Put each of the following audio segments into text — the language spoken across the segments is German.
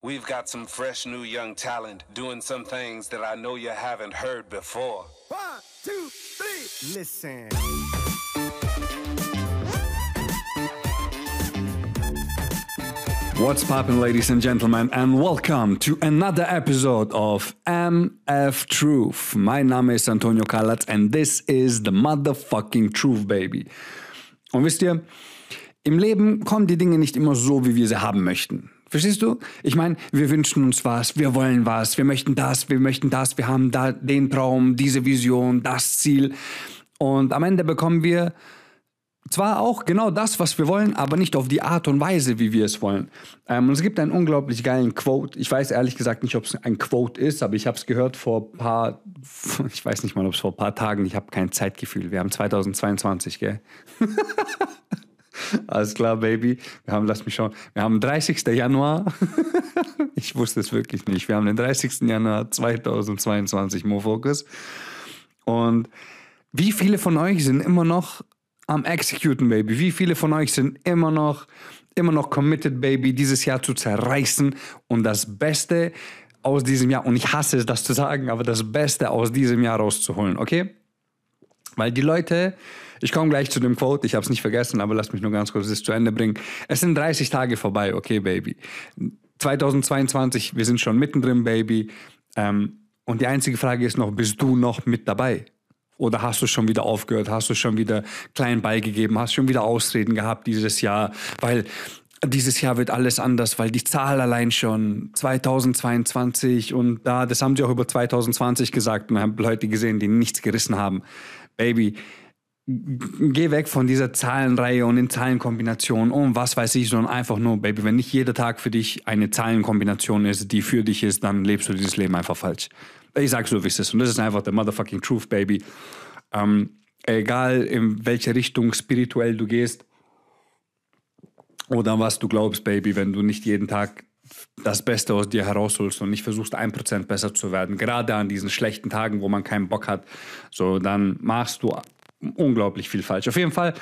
We've got some fresh new young talent doing some things that I know you haven't heard before. One, two, three. Listen. What's poppin', ladies and gentlemen, and welcome to another episode of MF Truth. My Name is Antonio Kalatz and this is the motherfucking truth, baby. Und wisst ihr, im Leben kommen die Dinge nicht immer so, wie wir sie haben möchten. Verstehst du? Ich meine, wir wünschen uns was, wir wollen was, wir möchten das, wir möchten das, wir haben da den Traum, diese Vision, das Ziel. Und am Ende bekommen wir zwar auch genau das, was wir wollen, aber nicht auf die Art und Weise, wie wir es wollen. Ähm, und es gibt einen unglaublich geilen Quote. Ich weiß ehrlich gesagt nicht, ob es ein Quote ist, aber ich habe es gehört vor ein paar, ich weiß nicht mal, ob es vor ein paar Tagen, ich habe kein Zeitgefühl. Wir haben 2022, gell? Alles klar, Baby. Wir haben, lass mich schauen, wir haben 30. Januar. ich wusste es wirklich nicht. Wir haben den 30. Januar 2022, Mofocus. Und wie viele von euch sind immer noch am Executen, Baby? Wie viele von euch sind immer noch, immer noch committed, Baby, dieses Jahr zu zerreißen und das Beste aus diesem Jahr, und ich hasse es, das zu sagen, aber das Beste aus diesem Jahr rauszuholen, okay? Weil die Leute, ich komme gleich zu dem Quote, ich habe es nicht vergessen, aber lass mich nur ganz kurz das zu Ende bringen. Es sind 30 Tage vorbei, okay, Baby. 2022, wir sind schon mittendrin, Baby. Ähm, und die einzige Frage ist noch, bist du noch mit dabei? Oder hast du schon wieder aufgehört? Hast du schon wieder klein beigegeben? Hast schon wieder Ausreden gehabt dieses Jahr? Weil dieses Jahr wird alles anders, weil die Zahl allein schon 2022 und da, das haben sie auch über 2020 gesagt und haben Leute gesehen, die nichts gerissen haben. Baby, geh weg von dieser Zahlenreihe und den Zahlenkombinationen und was weiß ich, sondern einfach nur, Baby, wenn nicht jeder Tag für dich eine Zahlenkombination ist, die für dich ist, dann lebst du dieses Leben einfach falsch. Ich sag so, wie es ist. Und das ist einfach der motherfucking truth, Baby. Ähm, egal in welche Richtung spirituell du gehst oder was du glaubst, Baby, wenn du nicht jeden Tag das Beste aus dir herausholst und nicht versuchst, ein Prozent besser zu werden, gerade an diesen schlechten Tagen, wo man keinen Bock hat, so, dann machst du unglaublich viel falsch. Auf jeden Fall,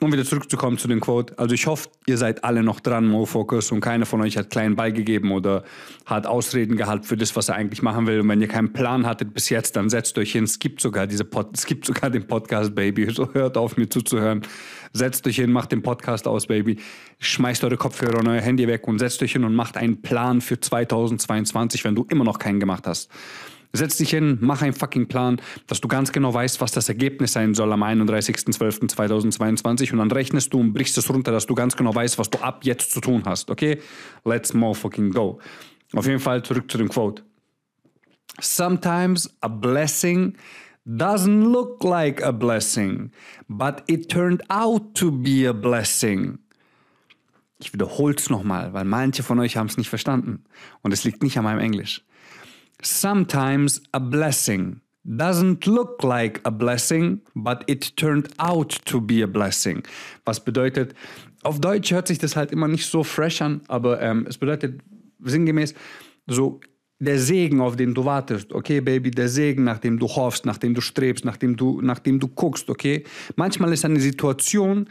um wieder zurückzukommen zu dem Quote, also ich hoffe, ihr seid alle noch dran, Mo-Focus, und keiner von euch hat klein beigegeben oder hat Ausreden gehabt für das, was er eigentlich machen will. Und wenn ihr keinen Plan hattet bis jetzt, dann setzt euch hin. Es gibt sogar diese Pod es gibt sogar den Podcast, Baby. So hört auf, mir zuzuhören. Setzt euch hin, macht den Podcast aus, Baby. Schmeißt eure Kopfhörer und euer Handy weg und setzt euch hin und macht einen Plan für 2022, wenn du immer noch keinen gemacht hast. Setz dich hin, mach einen fucking Plan, dass du ganz genau weißt, was das Ergebnis sein soll am 31.12.2022 und dann rechnest du und brichst es runter, dass du ganz genau weißt, was du ab jetzt zu tun hast, okay? Let's more fucking go. Auf jeden Fall zurück zu dem Quote. Sometimes a blessing doesn't look like a blessing, but it turned out to be a blessing. Ich wiederhole es nochmal, weil manche von euch haben es nicht verstanden. Und es liegt nicht an meinem Englisch. Sometimes a blessing doesn't look like a blessing, but it turned out to be a blessing. Was bedeutet, auf Deutsch hört sich das halt immer nicht so fresh an, aber ähm, es bedeutet sinngemäß so der Segen, auf den du wartest, okay, Baby, der Segen, nach dem du hoffst, nach dem du strebst, nach dem du, nach dem du guckst, okay. Manchmal ist eine Situation,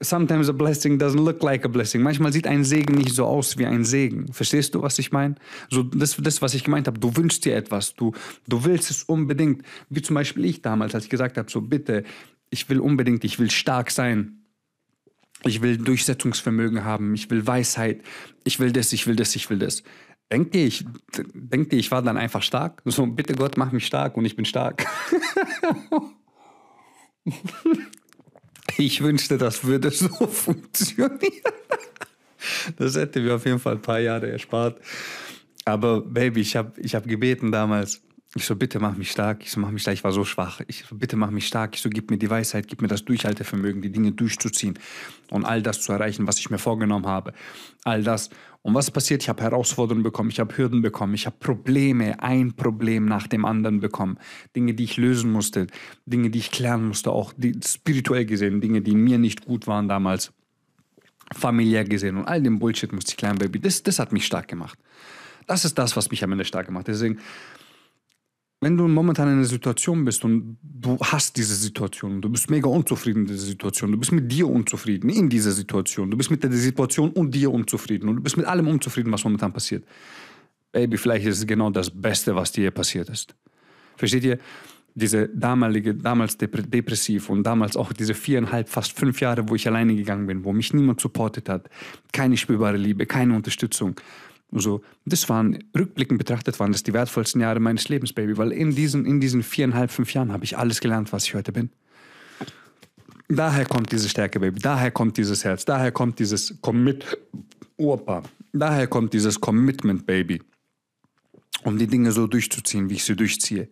Sometimes a blessing doesn't look like a blessing. Manchmal sieht ein Segen nicht so aus wie ein Segen. Verstehst du, was ich meine? So, das, das, was ich gemeint habe. Du wünschst dir etwas. Du, du willst es unbedingt. Wie zum Beispiel ich damals, als ich gesagt habe, so bitte, ich will unbedingt, ich will stark sein. Ich will Durchsetzungsvermögen haben. Ich will Weisheit. Ich will das, ich will das, ich will das. Denkt ihr, ich, denkt ihr, ich war dann einfach stark? So, bitte Gott, mach mich stark und ich bin stark. Ich wünschte, das würde so funktionieren. Das hätte mir auf jeden Fall ein paar Jahre erspart. Aber Baby, ich habe ich hab gebeten damals. Ich so, bitte mach mich stark. Ich so, mach mich stark. Ich war so schwach. Ich so, bitte mach mich stark. Ich so, gib mir die Weisheit, gib mir das Durchhaltevermögen, die Dinge durchzuziehen und all das zu erreichen, was ich mir vorgenommen habe. All das. Und was passiert? Ich habe Herausforderungen bekommen, ich habe Hürden bekommen, ich habe Probleme, ein Problem nach dem anderen bekommen. Dinge, die ich lösen musste, Dinge, die ich klären musste, auch die, spirituell gesehen, Dinge, die mir nicht gut waren damals, familiär gesehen und all den Bullshit musste ich klären, Baby. Das, das hat mich stark gemacht. Das ist das, was mich am Ende stark gemacht. Deswegen, wenn du momentan in einer Situation bist und du hast diese Situation, du bist mega unzufrieden in dieser Situation, du bist mit dir unzufrieden in dieser Situation, du bist mit der Situation und dir unzufrieden und du bist mit allem unzufrieden, was momentan passiert. Baby, vielleicht ist es genau das Beste, was dir passiert ist. Versteht ihr? Diese damalige, damals depressiv und damals auch diese viereinhalb, fast fünf Jahre, wo ich alleine gegangen bin, wo mich niemand supportet hat, keine spürbare Liebe, keine Unterstützung so, das waren, rückblickend betrachtet, waren das die wertvollsten Jahre meines Lebens, Baby, weil in diesen, in diesen viereinhalb, fünf Jahren habe ich alles gelernt, was ich heute bin. Daher kommt diese Stärke, Baby. Daher kommt dieses Herz. Daher kommt dieses Commit. Opa. Daher kommt dieses Commitment, Baby. Um die Dinge so durchzuziehen, wie ich sie durchziehe.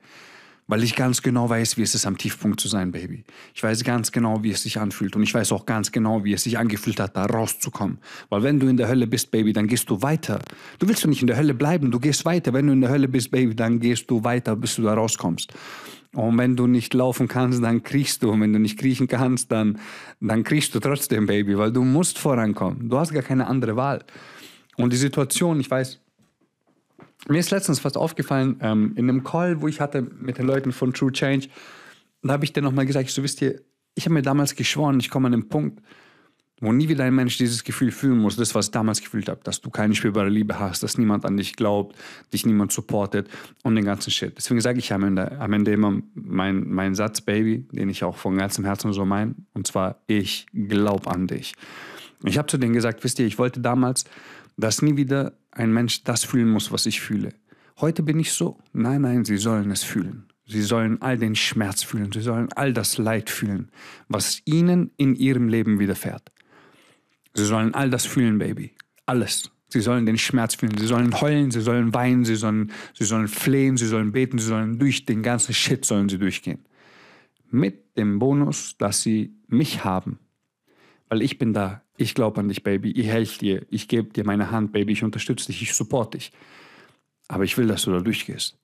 Weil ich ganz genau weiß, wie es ist, am Tiefpunkt zu sein, Baby. Ich weiß ganz genau, wie es sich anfühlt. Und ich weiß auch ganz genau, wie es sich angefühlt hat, da rauszukommen. Weil wenn du in der Hölle bist, Baby, dann gehst du weiter. Du willst doch nicht in der Hölle bleiben, du gehst weiter. Wenn du in der Hölle bist, Baby, dann gehst du weiter, bis du da rauskommst. Und wenn du nicht laufen kannst, dann kriechst du. Und wenn du nicht kriechen kannst, dann, dann kriechst du trotzdem, Baby, weil du musst vorankommen. Du hast gar keine andere Wahl. Und die Situation, ich weiß, mir ist letztens fast aufgefallen, ähm, in einem Call, wo ich hatte mit den Leuten von True Change, da habe ich dir nochmal gesagt, so wisst ihr, ich habe mir damals geschworen, ich komme an den Punkt, wo nie wieder ein Mensch dieses Gefühl fühlen muss, das, was ich damals gefühlt habe, dass du keine spürbare Liebe hast, dass niemand an dich glaubt, dich niemand supportet und den ganzen Shit. Deswegen sage ich am Ende, am Ende immer meinen mein Satz, Baby, den ich auch von ganzem Herzen so meine, und zwar, ich glaube an dich. Ich habe zu denen gesagt, wisst ihr, ich wollte damals, dass nie wieder ein Mensch das fühlen muss, was ich fühle. Heute bin ich so. Nein, nein, sie sollen es fühlen. Sie sollen all den Schmerz fühlen. Sie sollen all das Leid fühlen, was ihnen in ihrem Leben widerfährt. Sie sollen all das fühlen, Baby. Alles. Sie sollen den Schmerz fühlen. Sie sollen heulen, sie sollen weinen, sie sollen, sie sollen flehen, sie sollen beten, sie sollen durch den ganzen Shit sollen sie durchgehen. Mit dem Bonus, dass sie mich haben. Weil ich bin da. Ich glaube an dich, Baby. Ich helfe dir. Ich gebe dir meine Hand, Baby. Ich unterstütze dich. Ich support dich. Aber ich will, dass du da durchgehst.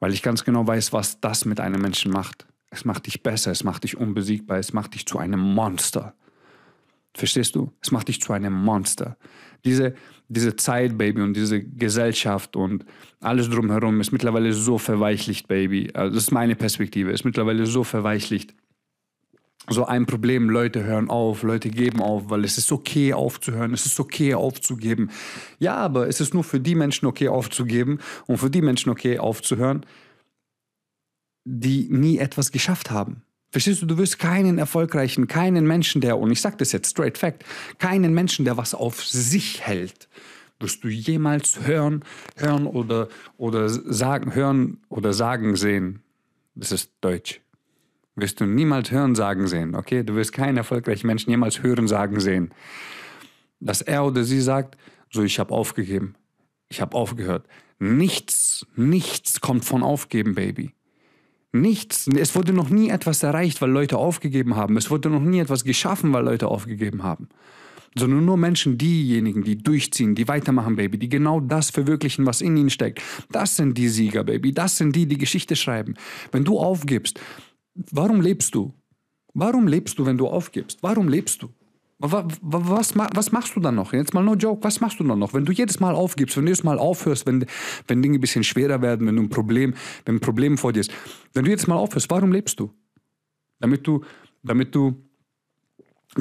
Weil ich ganz genau weiß, was das mit einem Menschen macht. Es macht dich besser. Es macht dich unbesiegbar. Es macht dich zu einem Monster. Verstehst du? Es macht dich zu einem Monster. Diese, diese Zeit, Baby, und diese Gesellschaft und alles drumherum ist mittlerweile so verweichlicht, Baby. Also das ist meine Perspektive. Ist mittlerweile so verweichlicht so ein Problem, Leute hören auf, Leute geben auf, weil es ist okay aufzuhören, es ist okay aufzugeben. Ja, aber es ist nur für die Menschen okay aufzugeben und für die Menschen okay aufzuhören, die nie etwas geschafft haben. Verstehst du, du wirst keinen erfolgreichen, keinen Menschen, der, und ich sage das jetzt straight fact, keinen Menschen, der was auf sich hält, wirst du jemals hören, hören oder, oder sagen, hören oder sagen sehen. Das ist Deutsch wirst du niemals hören sagen sehen, okay? Du wirst keinen erfolgreichen Menschen jemals hören sagen sehen. Dass er oder sie sagt, so ich habe aufgegeben, ich habe aufgehört. Nichts, nichts kommt von aufgeben, Baby. Nichts. Es wurde noch nie etwas erreicht, weil Leute aufgegeben haben. Es wurde noch nie etwas geschaffen, weil Leute aufgegeben haben. Sondern nur Menschen, diejenigen, die durchziehen, die weitermachen, Baby, die genau das verwirklichen, was in ihnen steckt. Das sind die Sieger, Baby. Das sind die, die Geschichte schreiben. Wenn du aufgibst, Warum lebst du? Warum lebst du, wenn du aufgibst? Warum lebst du? Was, was, machst du dann noch? Jetzt mal no joke, was machst du dann noch? Wenn du jedes Mal aufgibst, wenn du jedes Mal aufhörst, wenn, wenn Dinge ein bisschen schwerer werden, wenn du ein Problem, wenn ein Problem vor dir ist, wenn du jedes Mal aufhörst, warum lebst du? Damit du, damit du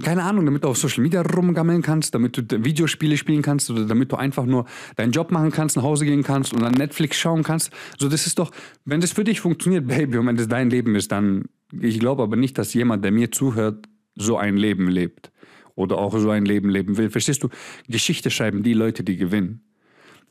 keine Ahnung, damit du auf Social Media rumgammeln kannst, damit du Videospiele spielen kannst oder damit du einfach nur deinen Job machen kannst, nach Hause gehen kannst und dann Netflix schauen kannst. So, das ist doch, wenn das für dich funktioniert, Baby, und wenn das dein Leben ist, dann, ich glaube aber nicht, dass jemand, der mir zuhört, so ein Leben lebt oder auch so ein Leben leben will. Verstehst du? Geschichte schreiben die Leute, die gewinnen.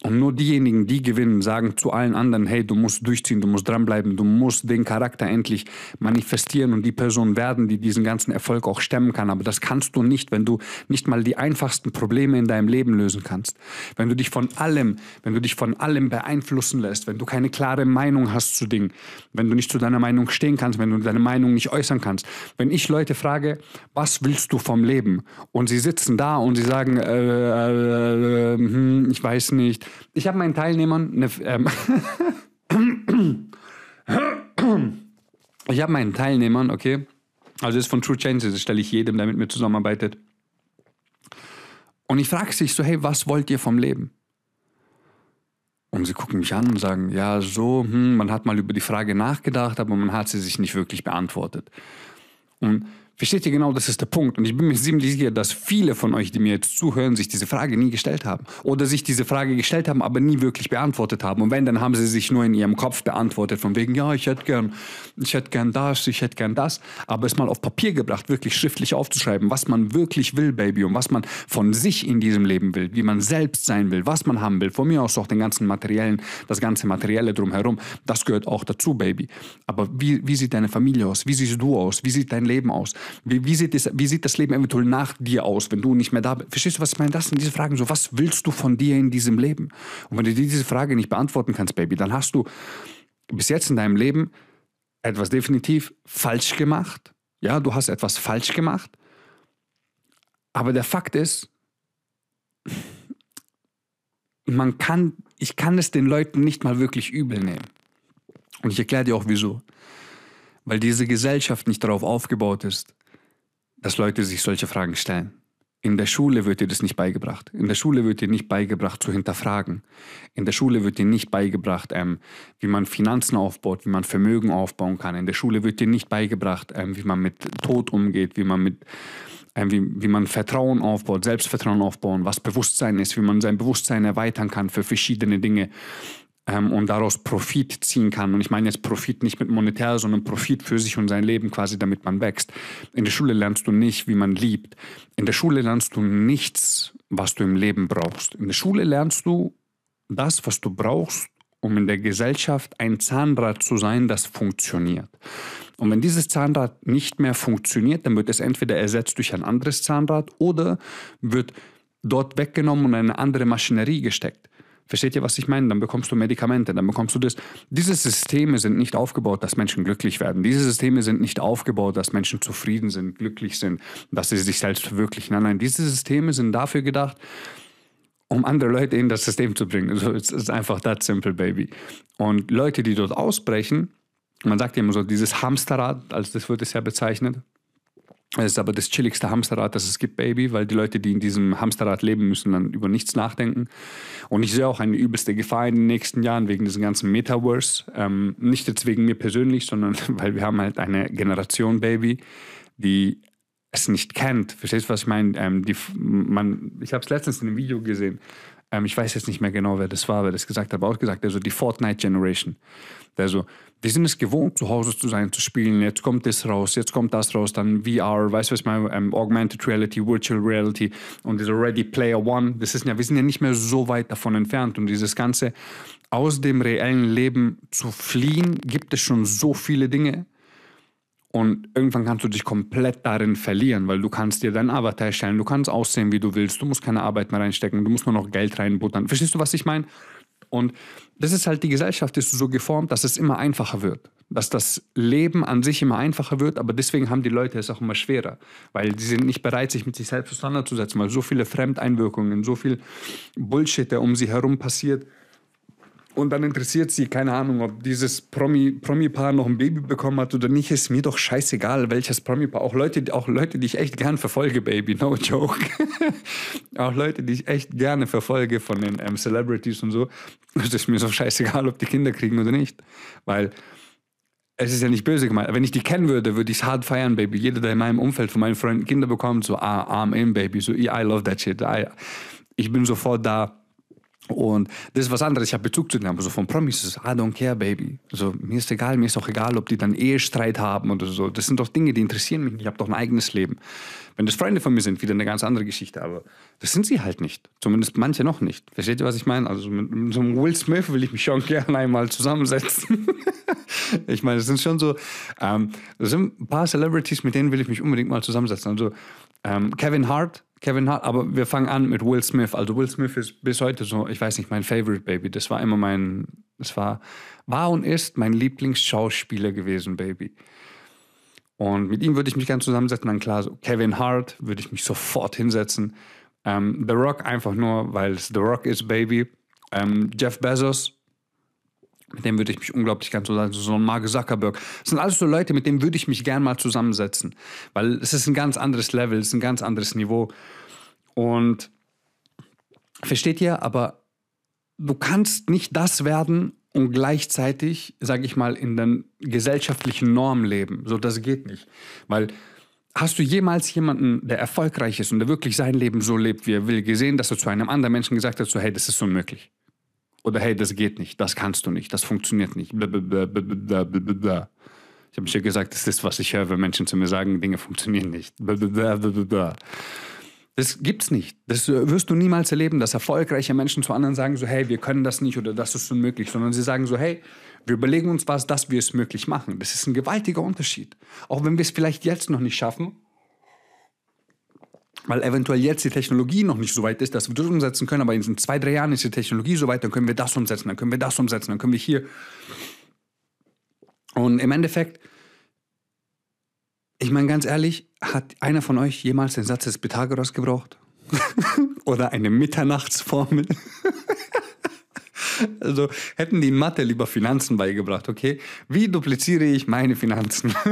Und nur diejenigen, die gewinnen, sagen zu allen anderen, hey, du musst durchziehen, du musst dranbleiben, du musst den Charakter endlich manifestieren und die Person werden, die diesen ganzen Erfolg auch stemmen kann. Aber das kannst du nicht, wenn du nicht mal die einfachsten Probleme in deinem Leben lösen kannst. Wenn du dich von allem, wenn du dich von allem beeinflussen lässt, wenn du keine klare Meinung hast zu Dingen, wenn du nicht zu deiner Meinung stehen kannst, wenn du deine Meinung nicht äußern kannst. Wenn ich Leute frage, was willst du vom Leben? Und sie sitzen da und sie sagen, äh, äh, äh, hm, ich weiß nicht, ich habe meinen Teilnehmern eine, ähm, ich habe meinen Teilnehmern, okay, also das ist von True Changes, das stelle ich jedem, der mit mir zusammenarbeitet. Und ich frage sich so, hey, was wollt ihr vom Leben? Und sie gucken mich an und sagen, ja, so, hm, man hat mal über die Frage nachgedacht, aber man hat sie sich nicht wirklich beantwortet. Und Versteht ihr genau, das ist der Punkt. Und ich bin mir ziemlich sicher, dass viele von euch, die mir jetzt zuhören, sich diese Frage nie gestellt haben. Oder sich diese Frage gestellt haben, aber nie wirklich beantwortet haben. Und wenn, dann haben sie sich nur in ihrem Kopf beantwortet, von wegen, ja, ich hätte gern, ich hätte gern das, ich hätte gern das. Aber es mal auf Papier gebracht, wirklich schriftlich aufzuschreiben, was man wirklich will, Baby, und was man von sich in diesem Leben will, wie man selbst sein will, was man haben will. Von mir aus auch den ganzen materiellen, das ganze Materielle drumherum. Das gehört auch dazu, Baby. Aber wie, wie sieht deine Familie aus? Wie siehst du aus? Wie sieht dein Leben aus? Wie, wie, sieht das, wie sieht das Leben eventuell nach dir aus, wenn du nicht mehr da bist? Verstehst du, was ich meine? Das sind diese Fragen so, was willst du von dir in diesem Leben? Und wenn du dir diese Frage nicht beantworten kannst, Baby, dann hast du bis jetzt in deinem Leben etwas definitiv falsch gemacht. Ja, du hast etwas falsch gemacht. Aber der Fakt ist, man kann, ich kann es den Leuten nicht mal wirklich übel nehmen. Und ich erkläre dir auch wieso. Weil diese Gesellschaft nicht darauf aufgebaut ist, dass Leute sich solche Fragen stellen. In der Schule wird dir das nicht beigebracht. In der Schule wird dir nicht beigebracht zu hinterfragen. In der Schule wird dir nicht beigebracht, ähm, wie man Finanzen aufbaut, wie man Vermögen aufbauen kann. In der Schule wird dir nicht beigebracht, ähm, wie man mit Tod umgeht, wie man mit ähm, wie, wie man Vertrauen aufbaut, Selbstvertrauen aufbauen, was Bewusstsein ist, wie man sein Bewusstsein erweitern kann für verschiedene Dinge ähm, und daraus Profit ziehen kann. Und ich meine jetzt Profit nicht mit monetär, sondern Profit für sich und sein Leben quasi, damit man wächst. In der Schule lernst du nicht, wie man liebt. In der Schule lernst du nichts, was du im Leben brauchst. In der Schule lernst du das, was du brauchst, um in der Gesellschaft ein Zahnrad zu sein, das funktioniert. Und wenn dieses Zahnrad nicht mehr funktioniert, dann wird es entweder ersetzt durch ein anderes Zahnrad oder wird dort weggenommen und eine andere Maschinerie gesteckt. Versteht ihr, was ich meine? Dann bekommst du Medikamente, dann bekommst du das. Diese Systeme sind nicht aufgebaut, dass Menschen glücklich werden. Diese Systeme sind nicht aufgebaut, dass Menschen zufrieden sind, glücklich sind, dass sie sich selbst verwirklichen. Nein, nein, diese Systeme sind dafür gedacht, um andere Leute in das System zu bringen. Also es ist einfach that simple, baby. Und Leute, die dort ausbrechen, man sagt ja immer so, dieses Hamsterrad, als das wird es ja bezeichnet, es ist aber das chilligste Hamsterrad, das es gibt, Baby, weil die Leute, die in diesem Hamsterrad leben, müssen dann über nichts nachdenken. Und ich sehe auch eine übelste Gefahr in den nächsten Jahren wegen diesem ganzen Metaverse. Ähm, nicht jetzt wegen mir persönlich, sondern weil wir haben halt eine Generation, Baby, die es nicht kennt. Verstehst du, was ich meine? Ähm, die, man, ich habe es letztens in einem Video gesehen. Ähm, ich weiß jetzt nicht mehr genau, wer das war, wer das gesagt hat, aber auch gesagt, also die Fortnite Generation. Also, wir sind es gewohnt, zu Hause zu sein, zu spielen. Jetzt kommt das raus, jetzt kommt das raus, dann VR, weißt du, was meine? Ähm, Augmented Reality, Virtual Reality und dieser Ready Player One. Das ist ja, wir sind ja nicht mehr so weit davon entfernt. Und dieses Ganze aus dem reellen Leben zu fliehen, gibt es schon so viele Dinge. Und irgendwann kannst du dich komplett darin verlieren, weil du kannst dir deinen Avatar erstellen, du kannst aussehen, wie du willst, du musst keine Arbeit mehr reinstecken, du musst nur noch Geld reinbuttern. Verstehst du, was ich meine? Und das ist halt, die Gesellschaft ist so geformt, dass es immer einfacher wird. Dass das Leben an sich immer einfacher wird, aber deswegen haben die Leute es auch immer schwerer. Weil sie sind nicht bereit, sich mit sich selbst auseinanderzusetzen, weil so viele Fremdeinwirkungen, so viel Bullshit, der um sie herum passiert, und dann interessiert sie, keine Ahnung, ob dieses Promi-Paar Promi noch ein Baby bekommen hat oder nicht, ist mir doch scheißegal, welches Promi-Paar. Auch Leute, auch Leute, die ich echt gern verfolge, Baby, no joke. auch Leute, die ich echt gerne verfolge von den ähm, Celebrities und so. Es ist mir so scheißegal, ob die Kinder kriegen oder nicht. Weil es ist ja nicht böse gemeint. Wenn ich die kennen würde, würde ich es hart feiern, Baby. Jeder, der in meinem Umfeld von meinen Freunden Kinder bekommt, so, ah, arm in, Baby. So, I love that shit. I, ich bin sofort da und das ist was anderes. Ich habe Bezug zu denen, aber so von Promis ist I don't care, baby. Also, mir ist egal, mir ist auch egal, ob die dann Ehestreit haben oder so. Das sind doch Dinge, die interessieren mich. Ich habe doch ein eigenes Leben. Wenn das Freunde von mir sind, wieder eine ganz andere Geschichte. Aber das sind sie halt nicht. Zumindest manche noch nicht. Versteht ihr, was ich meine? Also mit, mit so einem Will Smith will ich mich schon gerne einmal zusammensetzen. ich meine, das sind schon so, ähm, das sind ein paar Celebrities, mit denen will ich mich unbedingt mal zusammensetzen. Also ähm, Kevin Hart Kevin Hart, aber wir fangen an mit Will Smith. Also Will Smith ist bis heute so, ich weiß nicht, mein Favorite Baby. Das war immer mein, das war, war und ist mein Lieblingsschauspieler gewesen, Baby. Und mit ihm würde ich mich gerne zusammensetzen. Dann klar, so Kevin Hart würde ich mich sofort hinsetzen. Ähm, The Rock einfach nur, weil es The Rock ist, Baby. Ähm, Jeff Bezos, mit dem würde ich mich unglaublich gern zusammensetzen. So ein Mark Zuckerberg. Das sind alles so Leute, mit denen würde ich mich gern mal zusammensetzen. Weil es ist ein ganz anderes Level, es ist ein ganz anderes Niveau. Und versteht ihr, aber du kannst nicht das werden und gleichzeitig, sage ich mal, in der gesellschaftlichen Norm leben. So, das geht nicht. Weil hast du jemals jemanden, der erfolgreich ist und der wirklich sein Leben so lebt, wie er will, gesehen, dass er zu einem anderen Menschen gesagt hat, so, hey, das ist unmöglich. Oder hey, das geht nicht, das kannst du nicht, das funktioniert nicht. Blablabla. Ich habe mir gesagt, das ist, was ich höre, wenn Menschen zu mir sagen, Dinge funktionieren nicht. Das gibt's nicht. Das wirst du niemals erleben, dass erfolgreiche Menschen zu anderen sagen, so, hey, wir können das nicht oder das ist unmöglich, sondern sie sagen so, hey, wir überlegen uns was, dass wir es möglich machen. Das ist ein gewaltiger Unterschied. Auch wenn wir es vielleicht jetzt noch nicht schaffen, weil eventuell jetzt die Technologie noch nicht so weit ist, dass wir das umsetzen können, aber in zwei, drei Jahren ist die Technologie so weit, dann können wir das umsetzen, dann können wir das umsetzen, dann können wir hier. Und im Endeffekt, ich meine ganz ehrlich, hat einer von euch jemals den Satz des Pythagoras gebraucht? Oder eine Mitternachtsformel? also hätten die Mathe lieber Finanzen beigebracht, okay? Wie dupliziere ich meine Finanzen?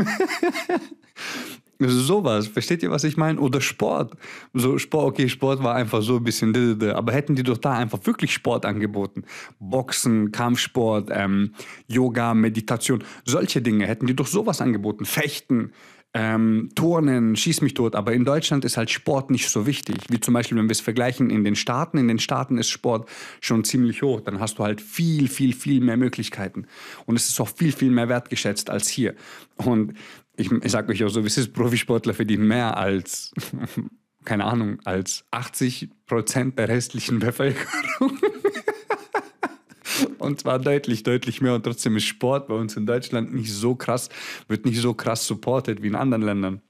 Sowas, versteht ihr, was ich meine? Oder Sport. So Sport, okay, Sport war einfach so ein bisschen, aber hätten die doch da einfach wirklich Sport angeboten. Boxen, Kampfsport, ähm, Yoga, Meditation, solche Dinge hätten die doch sowas angeboten. Fechten, ähm, Turnen, schieß mich tot. Aber in Deutschland ist halt Sport nicht so wichtig. Wie zum Beispiel, wenn wir es vergleichen in den Staaten. In den Staaten ist Sport schon ziemlich hoch. Dann hast du halt viel, viel, viel mehr Möglichkeiten. Und es ist auch viel, viel mehr wertgeschätzt als hier. Und ich, ich sage euch auch so, wie es ist, Profisportler verdienen mehr als, keine Ahnung, als 80 Prozent der restlichen Bevölkerung. Und zwar deutlich, deutlich mehr. Und trotzdem ist Sport bei uns in Deutschland nicht so krass, wird nicht so krass supported wie in anderen Ländern.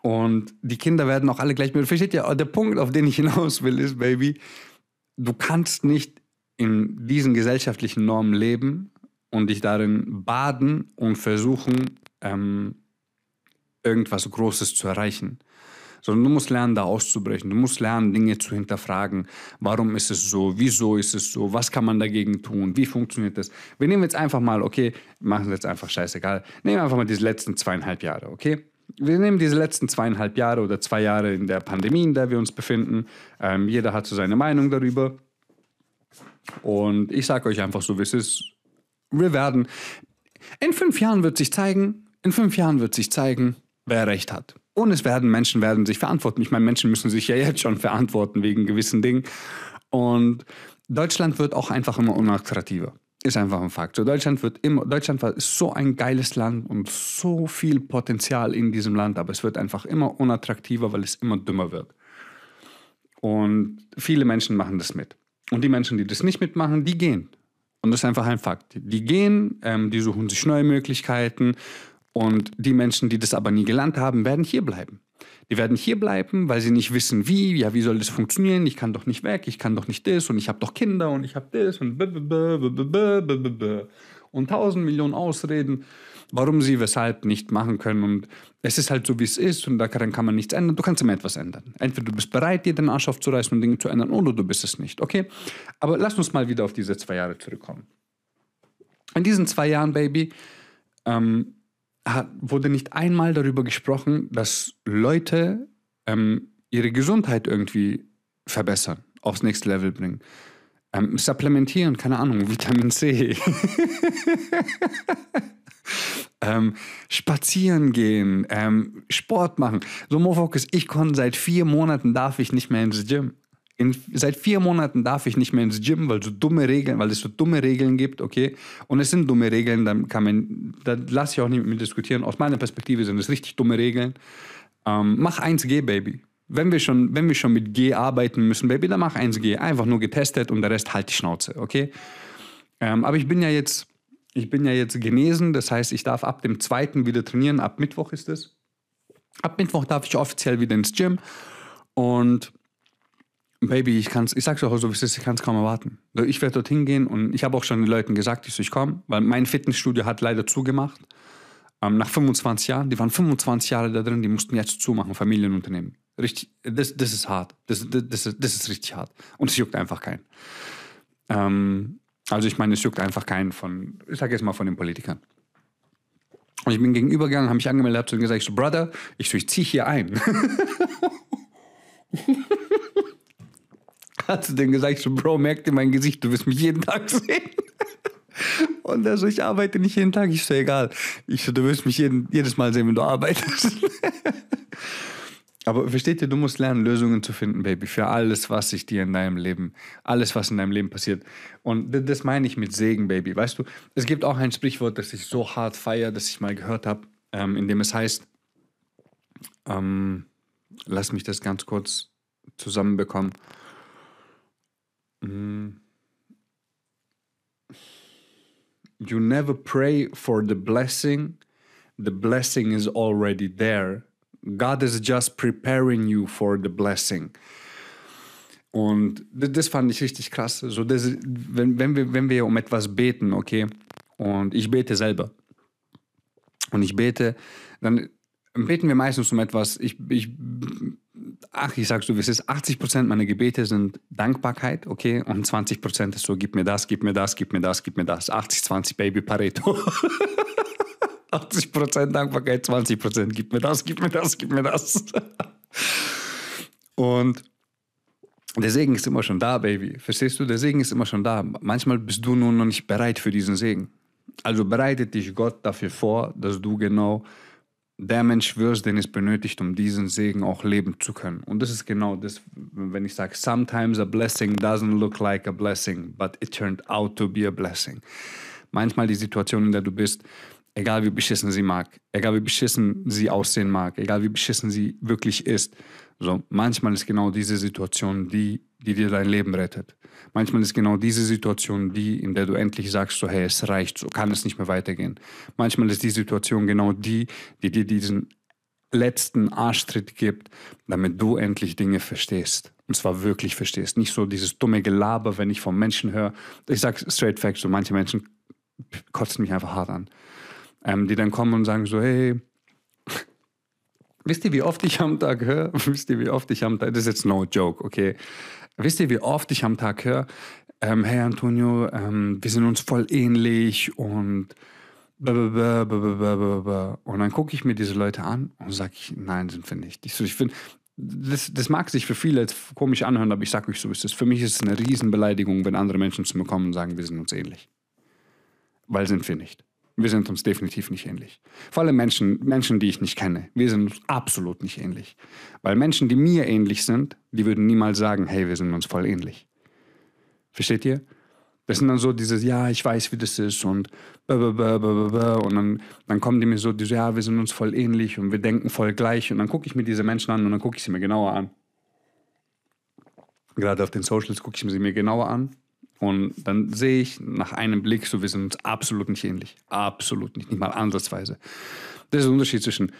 Und die Kinder werden auch alle gleich mit. Versteht ihr? Der Punkt, auf den ich hinaus will, ist, Baby, du kannst nicht in diesen gesellschaftlichen Normen leben und dich darin baden und versuchen, ähm, irgendwas Großes zu erreichen sondern du musst lernen, da auszubrechen. Du musst lernen, Dinge zu hinterfragen. Warum ist es so? Wieso ist es so? Was kann man dagegen tun? Wie funktioniert das? Wir nehmen jetzt einfach mal, okay, machen wir jetzt einfach scheißegal. Nehmen einfach mal diese letzten zweieinhalb Jahre, okay? Wir nehmen diese letzten zweieinhalb Jahre oder zwei Jahre in der Pandemie, in der wir uns befinden. Ähm, jeder hat so seine Meinung darüber. Und ich sage euch einfach so, wie es ist. Wir werden, in fünf Jahren wird sich zeigen, in fünf Jahren wird sich zeigen, wer recht hat. Und es werden Menschen werden sich verantworten. Ich meine, Menschen müssen sich ja jetzt schon verantworten wegen gewissen Dingen. Und Deutschland wird auch einfach immer unattraktiver. Ist einfach ein Fakt. So Deutschland wird immer, Deutschland ist so ein geiles Land und so viel Potenzial in diesem Land, aber es wird einfach immer unattraktiver, weil es immer dümmer wird. Und viele Menschen machen das mit. Und die Menschen, die das nicht mitmachen, die gehen. Und das ist einfach ein Fakt. Die gehen, ähm, die suchen sich neue Möglichkeiten und die Menschen, die das aber nie gelernt haben, werden hier bleiben. Die werden hier bleiben, weil sie nicht wissen, wie, ja, wie soll das funktionieren? Ich kann doch nicht weg, ich kann doch nicht das und ich habe doch Kinder und ich habe das und und tausend Millionen Ausreden, warum sie weshalb nicht machen können. Und es ist halt so, wie es ist und daran kann man nichts ändern. Du kannst immer etwas ändern. Entweder du bist bereit, dir den Arsch aufzureißen und Dinge zu ändern, oder du bist es nicht. Okay? Aber lass uns mal wieder auf diese zwei Jahre zurückkommen. In diesen zwei Jahren, Baby, ähm, hat, wurde nicht einmal darüber gesprochen, dass Leute ähm, ihre Gesundheit irgendwie verbessern, aufs nächste Level bringen. Ähm, supplementieren, keine Ahnung, Vitamin C. ähm, spazieren gehen, ähm, Sport machen. So, Mofokus, ich konnte seit vier Monaten darf ich nicht mehr ins Gym in, seit vier Monaten darf ich nicht mehr ins Gym, weil so dumme Regeln, weil es so dumme Regeln gibt, okay? Und es sind dumme Regeln, dann kann man, da lasse ich auch nicht mit mir diskutieren. Aus meiner Perspektive sind es richtig dumme Regeln. Ähm, mach 1G, Baby. Wenn wir, schon, wenn wir schon mit G arbeiten müssen, Baby, dann mach 1G. Einfach nur getestet und der Rest halt die Schnauze, okay? Ähm, aber ich bin ja jetzt, ich bin ja jetzt genesen, das heißt, ich darf ab dem zweiten wieder trainieren. Ab Mittwoch ist es. Ab Mittwoch darf ich offiziell wieder ins Gym. Und Baby, ich kann's, ich sag's auch so, wie es ist, ich kann es kaum erwarten. Ich werde dorthin gehen und ich habe auch schon den Leuten gesagt, ich, so, ich komme, weil mein Fitnessstudio hat leider zugemacht. Ähm, nach 25 Jahren, die waren 25 Jahre da drin, die mussten jetzt zumachen, Familienunternehmen. Richtig, das, das ist hart. Das, das, das, ist, das ist richtig hart. Und es juckt einfach keinen. Ähm, also ich meine, es juckt einfach keinen von, ich sage jetzt mal von den Politikern. Und ich bin gegenübergegangen, habe mich angemeldet, ihm gesagt, ich so, Brother, ich so, ich ziehe hier ein. hat zu dem gesagt, so, Bro, merk dir mein Gesicht, du wirst mich jeden Tag sehen. Und er so, ich arbeite nicht jeden Tag. Ich so, egal. Ich so, du wirst mich jeden, jedes Mal sehen, wenn du arbeitest. Aber versteht ihr, du musst lernen, Lösungen zu finden, Baby, für alles, was sich dir in deinem Leben, alles, was in deinem Leben passiert. Und das meine ich mit Segen, Baby. Weißt du, es gibt auch ein Sprichwort, das ich so hart feiere, das ich mal gehört habe, ähm, in dem es heißt, ähm, lass mich das ganz kurz zusammenbekommen. Mm. You never pray for the blessing, the blessing is already there. God is just preparing you for the blessing. Und das fand ich richtig krass. So das, wenn, wenn, wir, wenn wir um etwas beten, okay, und ich bete selber. Und ich bete, dann beten wir meistens um etwas. Ich, ich, ach, ich sag's so, wie es ist. 80 Prozent meiner Gebete sind Dankbarkeit, okay, und 20 Prozent ist so, gib mir das, gib mir das, gib mir das, gib mir das. 80, 20 Baby Pareto. 80 Prozent Dankbarkeit, 20 Prozent, gib mir das, gib mir das, gib mir das. und der Segen ist immer schon da, Baby. Verstehst du? Der Segen ist immer schon da. Manchmal bist du nur noch nicht bereit für diesen Segen. Also bereitet dich Gott dafür vor, dass du genau der Mensch wirst, den es benötigt, um diesen Segen auch leben zu können. Und das ist genau das, wenn ich sage, sometimes a blessing doesn't look like a blessing, but it turned out to be a blessing. Manchmal die Situation, in der du bist, egal wie beschissen sie mag, egal wie beschissen sie aussehen mag, egal wie beschissen sie wirklich ist, so manchmal ist genau diese Situation die, die dir dein Leben rettet. Manchmal ist genau diese Situation die, in der du endlich sagst, so hey, es reicht, so kann es nicht mehr weitergehen. Manchmal ist die Situation genau die, die dir diesen letzten Arschtritt gibt, damit du endlich Dinge verstehst. Und zwar wirklich verstehst. Nicht so dieses dumme Gelaber, wenn ich von Menschen höre. Ich sag straight fact, so manche Menschen kotzen mich einfach hart an. Ähm, die dann kommen und sagen so, hey, wisst ihr, wie oft ich am Tag höre? Wisst ihr, wie oft ich am Tag, das ist jetzt no joke, okay? Wisst ihr, wie oft ich am Tag höre, ähm, hey Antonio, ähm, wir sind uns voll ähnlich und und dann gucke ich mir diese Leute an und sage ich, nein, sind wir nicht. Ich, so, ich finde, das, das mag sich für viele jetzt komisch anhören, aber ich sage euch so, ist es. Für mich ist es eine Riesenbeleidigung, wenn andere Menschen zu mir kommen und sagen, wir sind uns ähnlich. Weil sind wir nicht. Wir sind uns definitiv nicht ähnlich. Vor allem Menschen, Menschen, die ich nicht kenne. Wir sind uns absolut nicht ähnlich. Weil Menschen, die mir ähnlich sind, die würden niemals sagen, hey, wir sind uns voll ähnlich. Versteht ihr? Das sind dann so dieses, ja, ich weiß, wie das ist und und dann, dann kommen die mir so, diese, ja, wir sind uns voll ähnlich und wir denken voll gleich und dann gucke ich mir diese Menschen an und dann gucke ich sie mir genauer an. Gerade auf den Socials gucke ich sie mir genauer an und dann sehe ich nach einem Blick, so wir sind uns absolut nicht ähnlich. Absolut nicht, nicht mal ansatzweise. Das ist der Unterschied zwischen,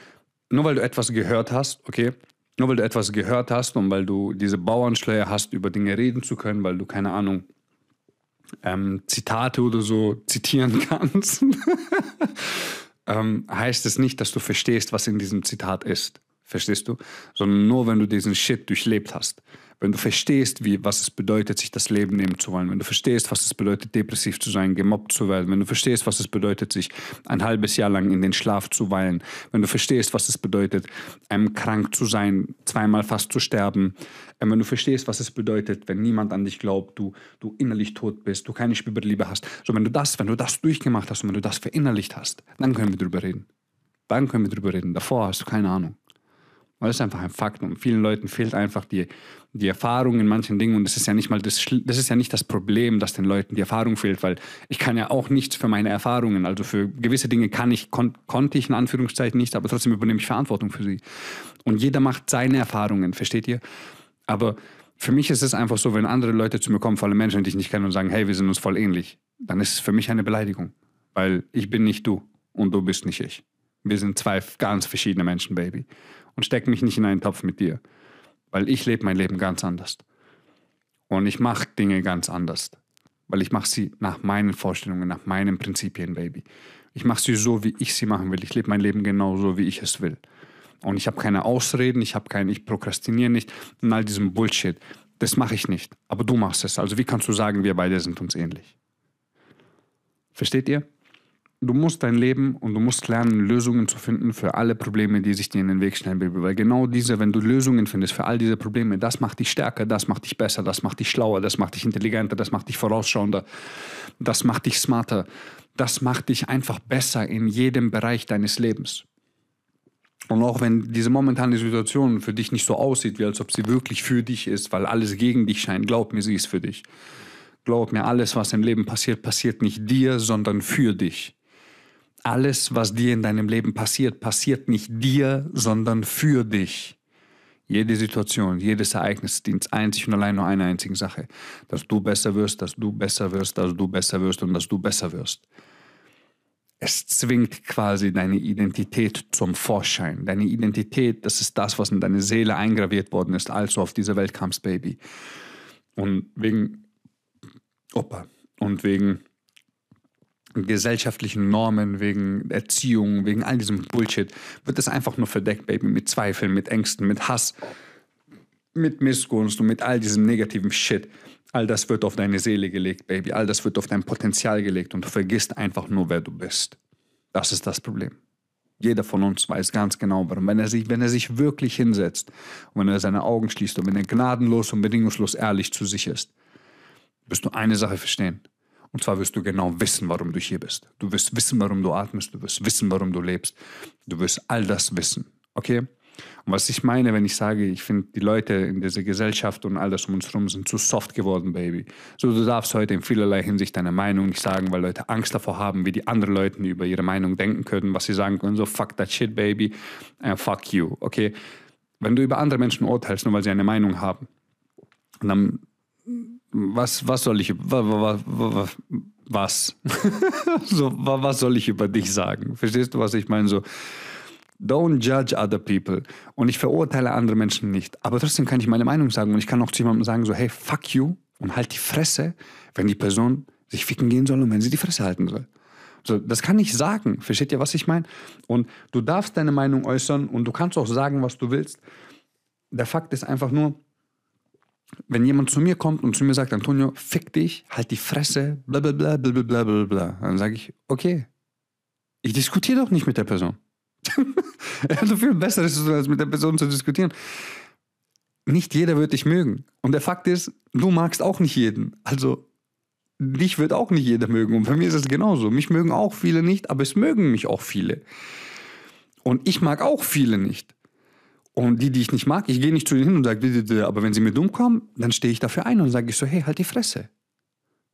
nur weil du etwas gehört hast, okay, nur weil du etwas gehört hast und weil du diese Bauernschleier hast, über Dinge reden zu können, weil du, keine Ahnung, ähm, Zitate oder so zitieren kannst, ähm, heißt es nicht, dass du verstehst, was in diesem Zitat ist. Verstehst du? Sondern nur, wenn du diesen Shit durchlebt hast wenn du verstehst, wie, was es bedeutet, sich das Leben nehmen zu wollen, wenn du verstehst, was es bedeutet, depressiv zu sein, gemobbt zu werden, wenn du verstehst, was es bedeutet, sich ein halbes Jahr lang in den Schlaf zu weilen, wenn du verstehst, was es bedeutet, ähm, krank zu sein, zweimal fast zu sterben, ähm, wenn du verstehst, was es bedeutet, wenn niemand an dich glaubt, du, du innerlich tot bist, du keine Spielberliebe hast, so wenn du das, wenn du das durchgemacht hast und wenn du das verinnerlicht hast, dann können wir drüber reden. Dann können wir drüber reden. Davor hast du keine Ahnung. Das ist einfach ein Fakt und vielen Leuten fehlt einfach die, die Erfahrung in manchen Dingen und das ist ja nicht mal das, das ist ja nicht das Problem, dass den Leuten die Erfahrung fehlt, weil ich kann ja auch nichts für meine Erfahrungen, also für gewisse Dinge kann ich, kon, konnte ich in Anführungszeichen nicht, aber trotzdem übernehme ich Verantwortung für sie. Und jeder macht seine Erfahrungen, versteht ihr? Aber für mich ist es einfach so, wenn andere Leute zu mir kommen, vor allem Menschen, die ich nicht kenne und sagen, hey, wir sind uns voll ähnlich, dann ist es für mich eine Beleidigung, weil ich bin nicht du und du bist nicht ich. Wir sind zwei ganz verschiedene Menschen, Baby und steck mich nicht in einen Topf mit dir. Weil ich lebe mein Leben ganz anders. Und ich mache Dinge ganz anders. Weil ich mache sie nach meinen Vorstellungen, nach meinen Prinzipien, Baby. Ich mache sie so, wie ich sie machen will. Ich lebe mein Leben genau so, wie ich es will. Und ich habe keine Ausreden, ich habe kein, ich prokrastiniere nicht und all diesem Bullshit. Das mache ich nicht. Aber du machst es. Also wie kannst du sagen, wir beide sind uns ähnlich? Versteht ihr? Du musst dein Leben und du musst lernen, Lösungen zu finden für alle Probleme, die sich dir in den Weg stellen, Baby. Weil genau diese, wenn du Lösungen findest für all diese Probleme, das macht dich stärker, das macht dich besser, das macht dich schlauer, das macht dich intelligenter, das macht dich vorausschauender, das macht dich smarter, das macht dich einfach besser in jedem Bereich deines Lebens. Und auch wenn diese momentane Situation für dich nicht so aussieht, wie als ob sie wirklich für dich ist, weil alles gegen dich scheint, glaub mir, sie ist für dich. Glaub mir, alles, was im Leben passiert, passiert nicht dir, sondern für dich. Alles, was dir in deinem Leben passiert, passiert nicht dir, sondern für dich. Jede Situation, jedes Ereignis dient einzig und allein nur einer einzigen Sache. Dass du besser wirst, dass du besser wirst, dass du besser wirst und dass du besser wirst. Es zwingt quasi deine Identität zum Vorschein. Deine Identität, das ist das, was in deine Seele eingraviert worden ist, als du auf diese Welt kamst, Baby. Und wegen, Opa, und wegen gesellschaftlichen Normen, wegen Erziehung, wegen all diesem Bullshit, wird es einfach nur verdeckt, Baby, mit Zweifeln, mit Ängsten, mit Hass, mit Missgunst und mit all diesem negativen Shit. All das wird auf deine Seele gelegt, Baby. All das wird auf dein Potenzial gelegt und du vergisst einfach nur, wer du bist. Das ist das Problem. Jeder von uns weiß ganz genau, warum. Wenn er sich, wenn er sich wirklich hinsetzt und wenn er seine Augen schließt und wenn er gnadenlos und bedingungslos ehrlich zu sich ist, wirst du eine Sache verstehen. Und zwar wirst du genau wissen, warum du hier bist. Du wirst wissen, warum du atmest. Du wirst wissen, warum du lebst. Du wirst all das wissen. Okay? Und was ich meine, wenn ich sage, ich finde, die Leute in dieser Gesellschaft und all das um uns herum sind zu soft geworden, Baby. So, du darfst heute in vielerlei Hinsicht deine Meinung nicht sagen, weil Leute Angst davor haben, wie die anderen Leute über ihre Meinung denken können, was sie sagen können. So, fuck that shit, Baby. Uh, fuck you. Okay? Wenn du über andere Menschen urteilst, nur weil sie eine Meinung haben, dann was, was soll ich, was, was, so, was soll ich über dich sagen? Verstehst du, was ich meine? So, don't judge other people. Und ich verurteile andere Menschen nicht. Aber trotzdem kann ich meine Meinung sagen und ich kann auch zu jemandem sagen, so, hey, fuck you und halt die Fresse, wenn die Person sich ficken gehen soll und wenn sie die Fresse halten soll. So, das kann ich sagen. Versteht ihr, was ich meine? Und du darfst deine Meinung äußern und du kannst auch sagen, was du willst. Der Fakt ist einfach nur, wenn jemand zu mir kommt und zu mir sagt, Antonio, fick dich, halt die Fresse, bla bla bla bla bla bla bla, dann sage ich, okay, ich diskutiere doch nicht mit der Person. er hat so viel Besseres zu tun, als mit der Person zu diskutieren. Nicht jeder wird dich mögen. Und der Fakt ist, du magst auch nicht jeden. Also, dich wird auch nicht jeder mögen. Und bei mir ist es genauso. Mich mögen auch viele nicht, aber es mögen mich auch viele. Und ich mag auch viele nicht. Und die, die ich nicht mag, ich gehe nicht zu ihnen hin und sage, aber wenn sie mir dumm kommen, dann stehe ich dafür ein und sage ich so, hey, halt die Fresse.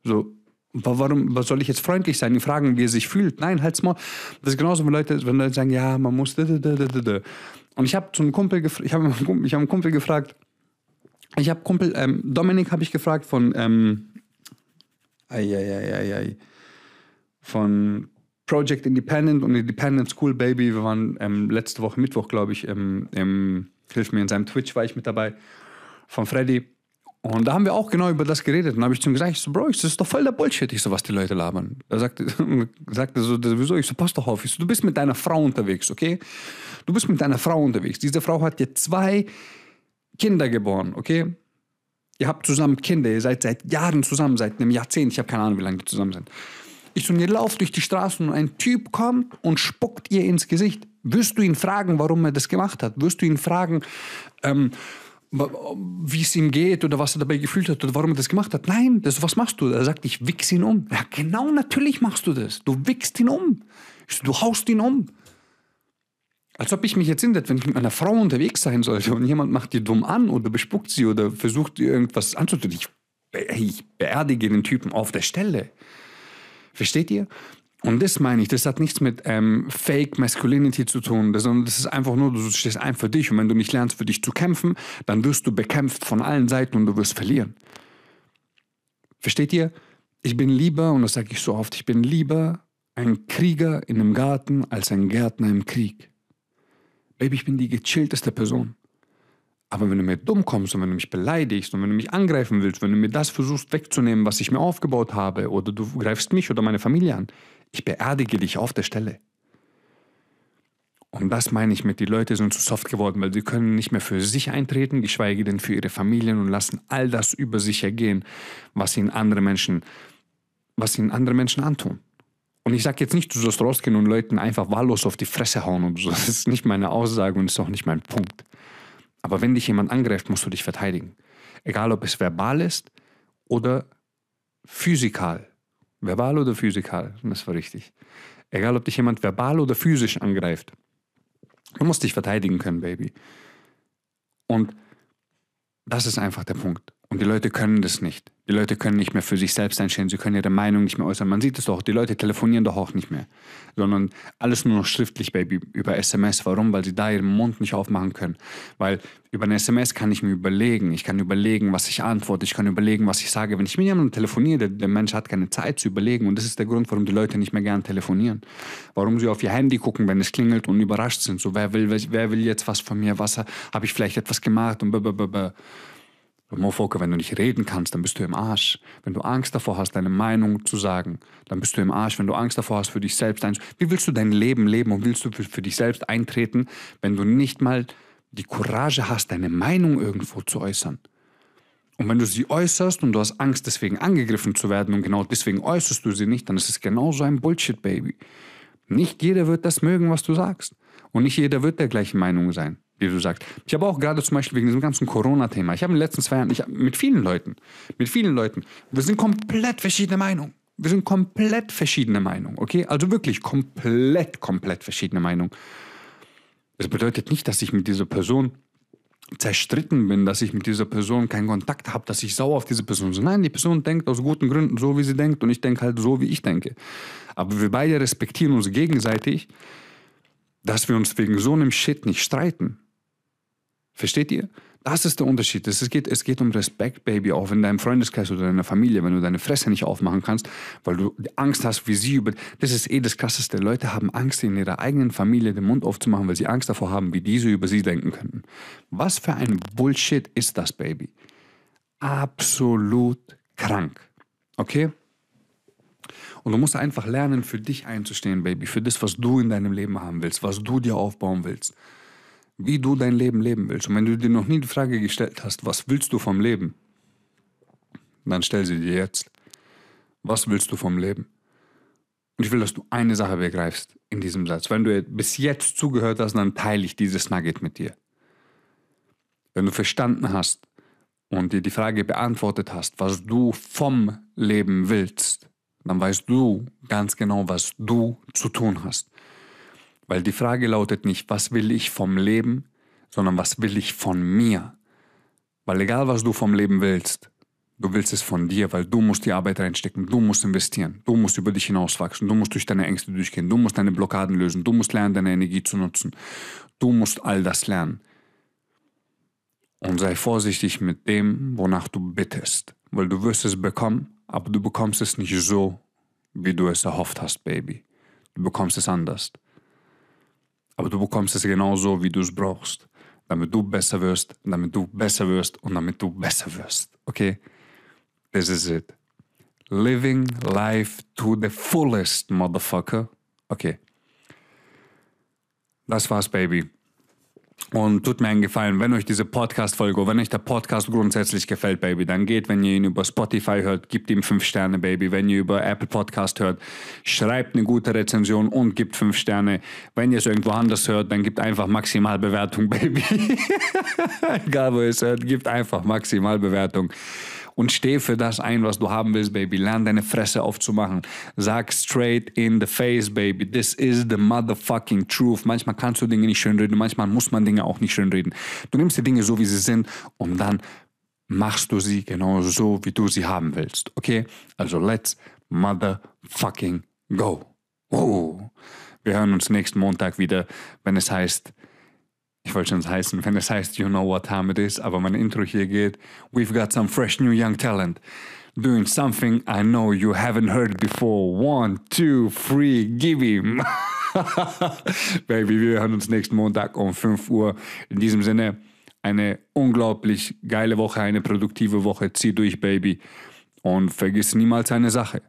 So, warum was soll ich jetzt freundlich sein? Die fragen, wie er sich fühlt. Nein, halt's mal. Das ist genauso, wenn Leute, wenn Leute sagen, ja, man muss. Und ich habe zu einem Kumpel, ich habe ich hab einen Kumpel gefragt, ich habe Kumpel, ähm, Dominik habe ich gefragt von, ähm, ai, ai, ai, ai, ai, von Project Independent und Independent School Baby. Wir waren ähm, letzte Woche Mittwoch, glaube ich, im, im, hilf mir, in seinem Twitch war ich mit dabei, von Freddy. Und da haben wir auch genau über das geredet. Und dann habe ich zu ihm gesagt, ich so, Bro, das ist doch voll der Bullshit, ich so, was die Leute labern. Er sagte, sagte so, wieso? Ich so, pass doch auf. Ich so, du bist mit deiner Frau unterwegs, okay? Du bist mit deiner Frau unterwegs. Diese Frau hat dir zwei Kinder geboren, okay? Ihr habt zusammen Kinder, ihr seid seit Jahren zusammen, seit einem Jahrzehnt. Ich habe keine Ahnung, wie lange die zusammen sind. Ich so, ihr lauft durch die Straßen und ein Typ kommt und spuckt ihr ins Gesicht. Wirst du ihn fragen, warum er das gemacht hat? Wirst du ihn fragen, ähm, wie es ihm geht oder was er dabei gefühlt hat oder warum er das gemacht hat? Nein, das, was machst du? Er sagt, ich wichs ihn um. Ja, genau, natürlich machst du das. Du wichst ihn um. Du haust ihn um. Als ob ich mich jetzt hindert, wenn ich mit einer Frau unterwegs sein sollte und jemand macht die dumm an oder bespuckt sie oder versucht irgendwas anzutun. Ich, ich beerdige den Typen auf der Stelle. Versteht ihr? Und das meine ich, das hat nichts mit ähm, Fake Masculinity zu tun, sondern das ist einfach nur, du stehst ein für dich und wenn du nicht lernst, für dich zu kämpfen, dann wirst du bekämpft von allen Seiten und du wirst verlieren. Versteht ihr? Ich bin lieber, und das sage ich so oft, ich bin lieber ein Krieger in einem Garten als ein Gärtner im Krieg. Baby, ich bin die gechillteste Person. Aber wenn du mir dumm kommst und wenn du mich beleidigst und wenn du mich angreifen willst, wenn du mir das versuchst wegzunehmen, was ich mir aufgebaut habe, oder du greifst mich oder meine Familie an, ich beerdige dich auf der Stelle. Und das meine ich mit, die Leute sind zu soft geworden, weil sie können nicht mehr für sich eintreten, geschweige denn für ihre Familien und lassen all das über sich ergehen, was ihnen andere Menschen, was ihnen andere Menschen antun. Und ich sage jetzt nicht, du sollst rausgehen und Leuten einfach wahllos auf die Fresse hauen und so. Das ist nicht meine Aussage und ist auch nicht mein Punkt. Aber wenn dich jemand angreift, musst du dich verteidigen. Egal, ob es verbal ist oder physikal. Verbal oder physikal, das war richtig. Egal, ob dich jemand verbal oder physisch angreift. Du musst dich verteidigen können, Baby. Und das ist einfach der Punkt. Und die Leute können das nicht. Die Leute können nicht mehr für sich selbst einstehen, sie können ihre Meinung nicht mehr äußern. Man sieht es doch, die Leute telefonieren doch auch nicht mehr, sondern alles nur noch schriftlich, Baby, über SMS. Warum? Weil sie da ihren Mund nicht aufmachen können. Weil über eine SMS kann ich mir überlegen, ich kann überlegen, was ich antworte, ich kann überlegen, was ich sage. Wenn ich mit jemandem telefoniere, der, der Mensch hat keine Zeit zu überlegen und das ist der Grund, warum die Leute nicht mehr gern telefonieren. Warum sie auf ihr Handy gucken, wenn es klingelt und überrascht sind. So, wer will, wer will jetzt was von mir, was habe ich vielleicht etwas gemacht und blablabla. Motherfucker, wenn du nicht reden kannst, dann bist du im Arsch. Wenn du Angst davor hast, deine Meinung zu sagen, dann bist du im Arsch. Wenn du Angst davor hast, für dich selbst einzutreten. Wie willst du dein Leben leben und willst du für, für dich selbst eintreten, wenn du nicht mal die Courage hast, deine Meinung irgendwo zu äußern? Und wenn du sie äußerst und du hast Angst, deswegen angegriffen zu werden und genau deswegen äußerst du sie nicht, dann ist es genauso ein Bullshit, Baby. Nicht jeder wird das mögen, was du sagst. Und nicht jeder wird der gleichen Meinung sein wie du sagst. Ich habe auch gerade zum Beispiel wegen diesem ganzen Corona-Thema, ich habe in den letzten zwei Jahren, ich, mit vielen Leuten, mit vielen Leuten, wir sind komplett verschiedene Meinungen. Wir sind komplett verschiedene Meinungen, okay? Also wirklich komplett, komplett verschiedene Meinungen. Das bedeutet nicht, dass ich mit dieser Person zerstritten bin, dass ich mit dieser Person keinen Kontakt habe, dass ich sauer auf diese Person bin. Nein, die Person denkt aus guten Gründen so, wie sie denkt und ich denke halt so, wie ich denke. Aber wir beide respektieren uns gegenseitig, dass wir uns wegen so einem Shit nicht streiten. Versteht ihr? Das ist der Unterschied. Es geht, es geht um Respekt, Baby, auch in deinem Freundeskreis oder deiner Familie, wenn du deine Fresse nicht aufmachen kannst, weil du Angst hast, wie sie über. Das ist eh das Krasseste. Leute haben Angst, in ihrer eigenen Familie den Mund aufzumachen, weil sie Angst davor haben, wie diese über sie denken könnten. Was für ein Bullshit ist das, Baby? Absolut krank. Okay? Und du musst einfach lernen, für dich einzustehen, Baby, für das, was du in deinem Leben haben willst, was du dir aufbauen willst wie du dein Leben leben willst. Und wenn du dir noch nie die Frage gestellt hast, was willst du vom Leben, dann stell sie dir jetzt. Was willst du vom Leben? Und ich will, dass du eine Sache begreifst in diesem Satz. Wenn du bis jetzt zugehört hast, dann teile ich dieses Nugget mit dir. Wenn du verstanden hast und dir die Frage beantwortet hast, was du vom Leben willst, dann weißt du ganz genau, was du zu tun hast. Weil die Frage lautet nicht, was will ich vom Leben, sondern was will ich von mir. Weil egal, was du vom Leben willst, du willst es von dir, weil du musst die Arbeit reinstecken, du musst investieren, du musst über dich hinauswachsen, du musst durch deine Ängste durchgehen, du musst deine Blockaden lösen, du musst lernen, deine Energie zu nutzen. Du musst all das lernen. Und sei vorsichtig mit dem, wonach du bittest, weil du wirst es bekommen, aber du bekommst es nicht so, wie du es erhofft hast, Baby. Du bekommst es anders. Aber du bekommst es genauso, wie du es brauchst. Damit du besser wirst, damit du besser wirst und damit du besser wirst. Okay? This is it. Living life to the fullest, motherfucker. Okay. Das war's, Baby. Und tut mir einen Gefallen, wenn euch diese Podcast-Folge, wenn euch der Podcast grundsätzlich gefällt, Baby, dann geht, wenn ihr ihn über Spotify hört, gebt ihm 5 Sterne, Baby. Wenn ihr über Apple Podcast hört, schreibt eine gute Rezension und gebt 5 Sterne. Wenn ihr es irgendwo anders hört, dann gebt einfach Maximalbewertung, Baby. Egal wo ihr es hört, gebt einfach Maximalbewertung und steh für das ein, was du haben willst, Baby. Lern deine Fresse aufzumachen. Sag straight in the face, Baby. This is the motherfucking truth. Manchmal kannst du Dinge nicht schönreden, manchmal muss man Dinge auch nicht schönreden. Du nimmst die Dinge so, wie sie sind und dann machst du sie genau so, wie du sie haben willst. Okay? Also let's motherfucking go. Oh. Wir hören uns nächsten Montag wieder, wenn es heißt ich wollte schon heißen, wenn es heißt You know what time it is, aber mein Intro hier geht, We've got some fresh new young talent doing something I know you haven't heard before. One, two, three, give him. Baby, wir hören uns nächsten Montag um 5 Uhr. In diesem Sinne, eine unglaublich geile Woche, eine produktive Woche. Zieh durch, Baby. Und vergiss niemals eine Sache.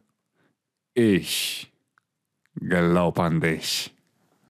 Ich glaub an dich.